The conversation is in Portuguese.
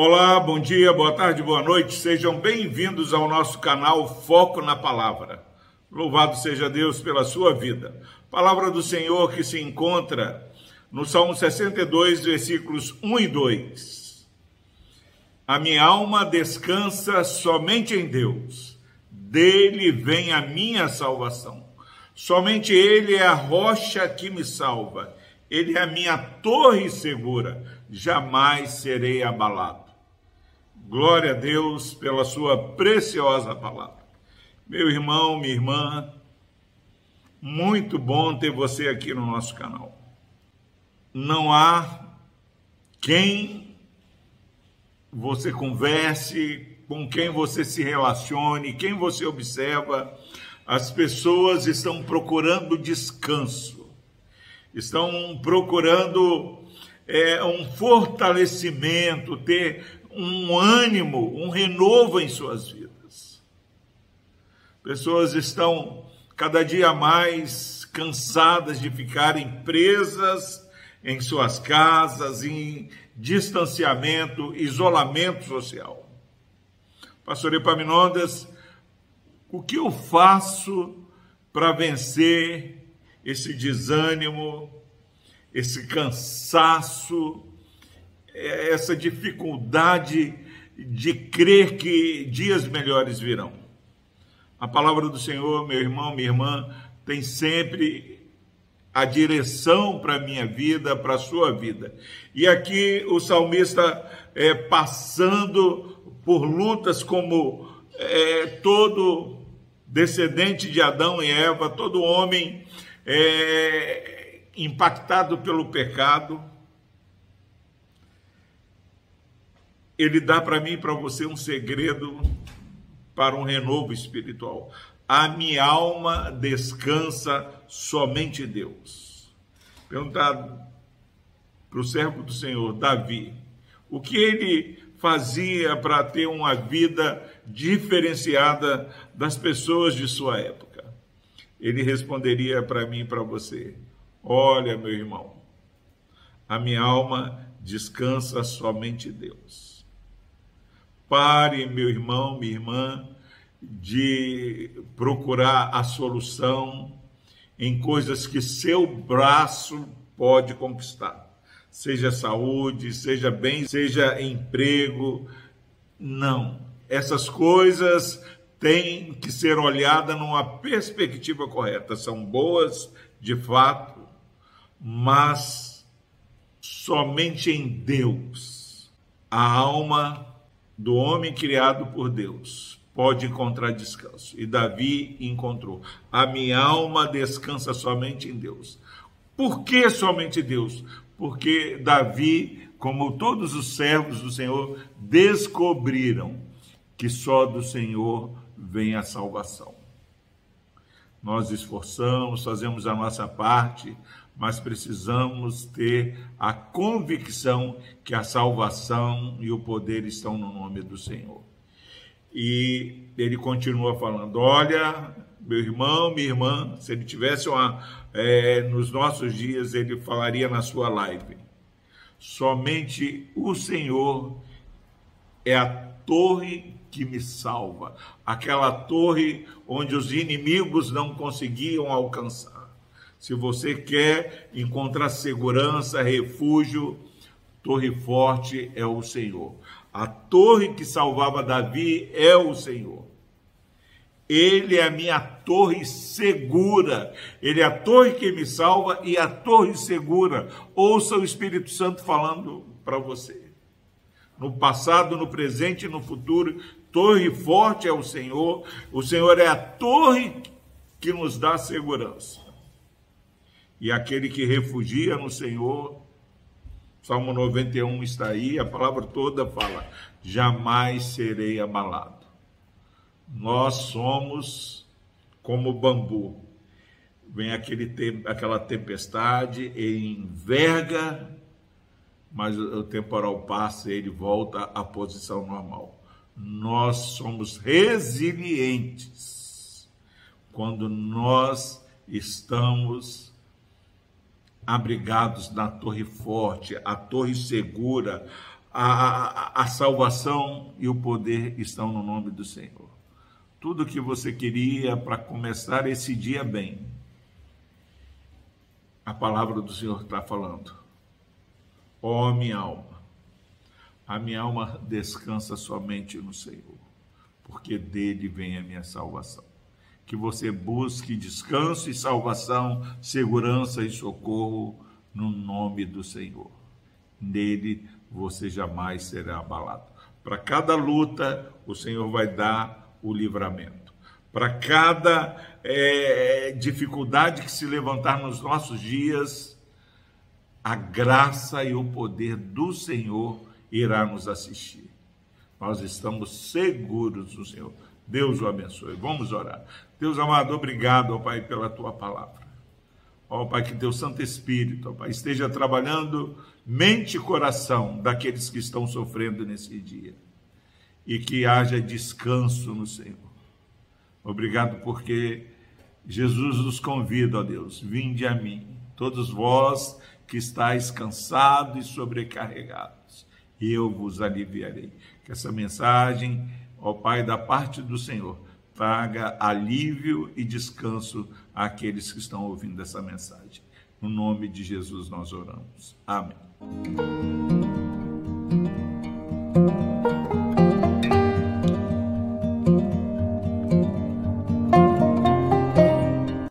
Olá, bom dia, boa tarde, boa noite. Sejam bem-vindos ao nosso canal Foco na Palavra. Louvado seja Deus pela sua vida. Palavra do Senhor que se encontra no Salmo 62, versículos 1 e 2. A minha alma descansa somente em Deus. Dele vem a minha salvação. Somente ele é a rocha que me salva. Ele é a minha torre segura. Jamais serei abalado. Glória a Deus pela sua preciosa palavra. Meu irmão, minha irmã, muito bom ter você aqui no nosso canal. Não há quem você converse, com quem você se relacione, quem você observa, as pessoas estão procurando descanso, estão procurando é, um fortalecimento, ter um ânimo, um renovo em suas vidas. Pessoas estão cada dia mais cansadas de ficarem presas em suas casas, em distanciamento, isolamento social. Pastor Epaminondas, o que eu faço para vencer esse desânimo, esse cansaço, essa dificuldade de crer que dias melhores virão. A palavra do Senhor, meu irmão, minha irmã, tem sempre a direção para a minha vida, para a sua vida. E aqui o salmista é, passando por lutas como é, todo descendente de Adão e Eva, todo homem é, impactado pelo pecado, ele dá para mim e para você um segredo para um renovo espiritual. A minha alma descansa somente Deus. Perguntar para o servo do Senhor, Davi, o que ele fazia para ter uma vida diferenciada das pessoas de sua época? Ele responderia para mim e para você: Olha, meu irmão, a minha alma descansa somente Deus. Pare, meu irmão, minha irmã, de procurar a solução em coisas que seu braço pode conquistar. Seja saúde, seja bem, seja emprego. Não. Essas coisas têm que ser olhadas numa perspectiva correta. São boas, de fato, mas somente em Deus a alma do homem criado por Deus pode encontrar descanso. E Davi encontrou. A minha alma descansa somente em Deus. Por que somente Deus? Porque Davi, como todos os servos do Senhor, descobriram que só do Senhor vem a salvação. Nós esforçamos, fazemos a nossa parte, mas precisamos ter a convicção que a salvação e o poder estão no nome do Senhor. E ele continua falando: Olha, meu irmão, minha irmã, se ele tivesse uma, é, nos nossos dias, ele falaria na sua live: somente o Senhor é a torre que me salva, aquela torre onde os inimigos não conseguiam alcançar. Se você quer encontrar segurança, refúgio, torre forte é o Senhor. A torre que salvava Davi é o Senhor. Ele é a minha torre segura. Ele é a torre que me salva e a torre segura. Ouça o Espírito Santo falando para você. No passado, no presente e no futuro, torre forte é o Senhor. O Senhor é a torre que nos dá segurança. E aquele que refugia no Senhor, Salmo 91 está aí, a palavra toda fala: jamais serei abalado. Nós somos como bambu. Vem aquele, aquela tempestade e enverga, mas o temporal passa e ele volta à posição normal. Nós somos resilientes quando nós estamos abrigados na torre forte, a torre segura, a, a, a salvação e o poder estão no nome do Senhor. Tudo que você queria para começar esse dia bem, a palavra do Senhor está falando. Ó oh, minha alma, a minha alma descansa somente no Senhor, porque dele vem a minha salvação que você busque descanso e salvação, segurança e socorro no nome do Senhor. Nele você jamais será abalado. Para cada luta, o Senhor vai dar o livramento. Para cada é, dificuldade que se levantar nos nossos dias, a graça e o poder do Senhor irá nos assistir. Nós estamos seguros no Senhor. Deus o abençoe. Vamos orar. Deus amado, obrigado, ó Pai, pela tua palavra. Ó Pai, que teu Santo Espírito, ó Pai, esteja trabalhando mente e coração daqueles que estão sofrendo nesse dia. E que haja descanso no Senhor. Obrigado porque Jesus nos convida, ó Deus, vinde a mim, todos vós que estáis cansados e sobrecarregados, e eu vos aliviarei. Que essa mensagem ó Pai, da parte do Senhor, traga alívio e descanso àqueles que estão ouvindo essa mensagem. No nome de Jesus nós oramos. Amém.